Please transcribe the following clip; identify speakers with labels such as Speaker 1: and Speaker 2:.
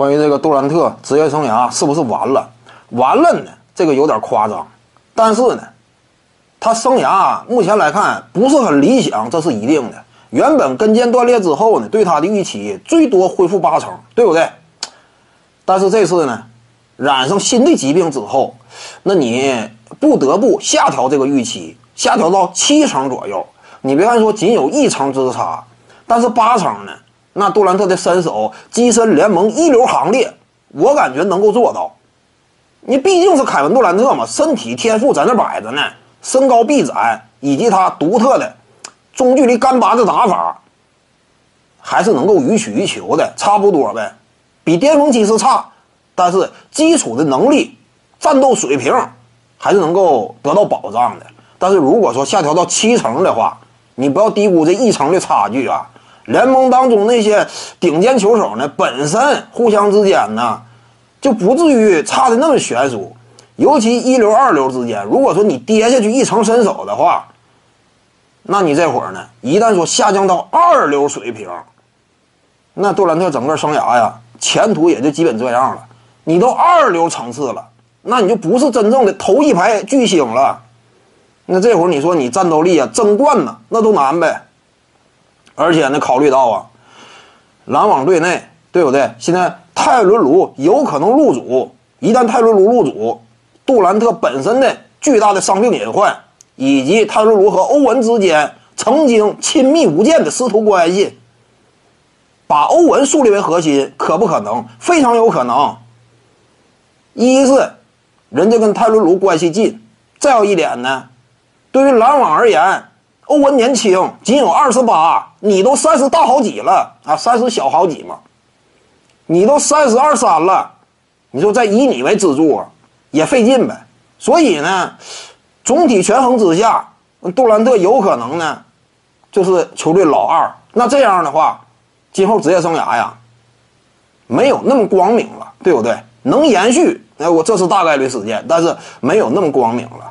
Speaker 1: 关于这个杜兰特职业生涯是不是完了？完了呢？这个有点夸张，但是呢，他生涯目前来看不是很理想，这是一定的。原本跟腱断裂之后呢，对他的预期最多恢复八成，对不对？但是这次呢，染上新的疾病之后，那你不得不下调这个预期，下调到七成左右。你别看说仅有一成之差，但是八成呢？那杜兰特的身手跻身联盟一流行列，我感觉能够做到。你毕竟是凯文杜兰特嘛，身体天赋在那摆着呢，身高臂展以及他独特的中距离干拔的打法，还是能够予取予求的，差不多呗。比巅峰期是差，但是基础的能力、战斗水平还是能够得到保障的。但是如果说下调到七成的话，你不要低估这一成的差距啊。联盟当中那些顶尖球手呢，本身互相之间呢，就不至于差的那么悬殊。尤其一流、二流之间，如果说你跌下去一层身手的话，那你这会儿呢，一旦说下降到二流水平，那杜兰特整个生涯呀，前途也就基本这样了。你都二流层次了，那你就不是真正的头一排巨星了。那这会儿你说你战斗力啊，争冠呢，那都难呗。而且呢，考虑到啊，篮网队内对不对？现在泰伦卢有可能入主，一旦泰伦卢入主，杜兰特本身的巨大的伤病隐患，以及泰伦卢和欧文之间曾经亲密无间的师徒关系，把欧文树立为核心，可不可能？非常有可能。一是人家跟泰伦卢关系近，再有一点呢，对于篮网而言。欧文年轻，仅有二十八，你都三十大好几了啊，三十小好几嘛。你都三十二三了，你说再以你为支柱，也费劲呗。所以呢，总体权衡之下，杜兰特有可能呢，就是球队老二。那这样的话，今后职业生涯呀，没有那么光明了，对不对？能延续，哎，我这是大概率事件，但是没有那么光明了。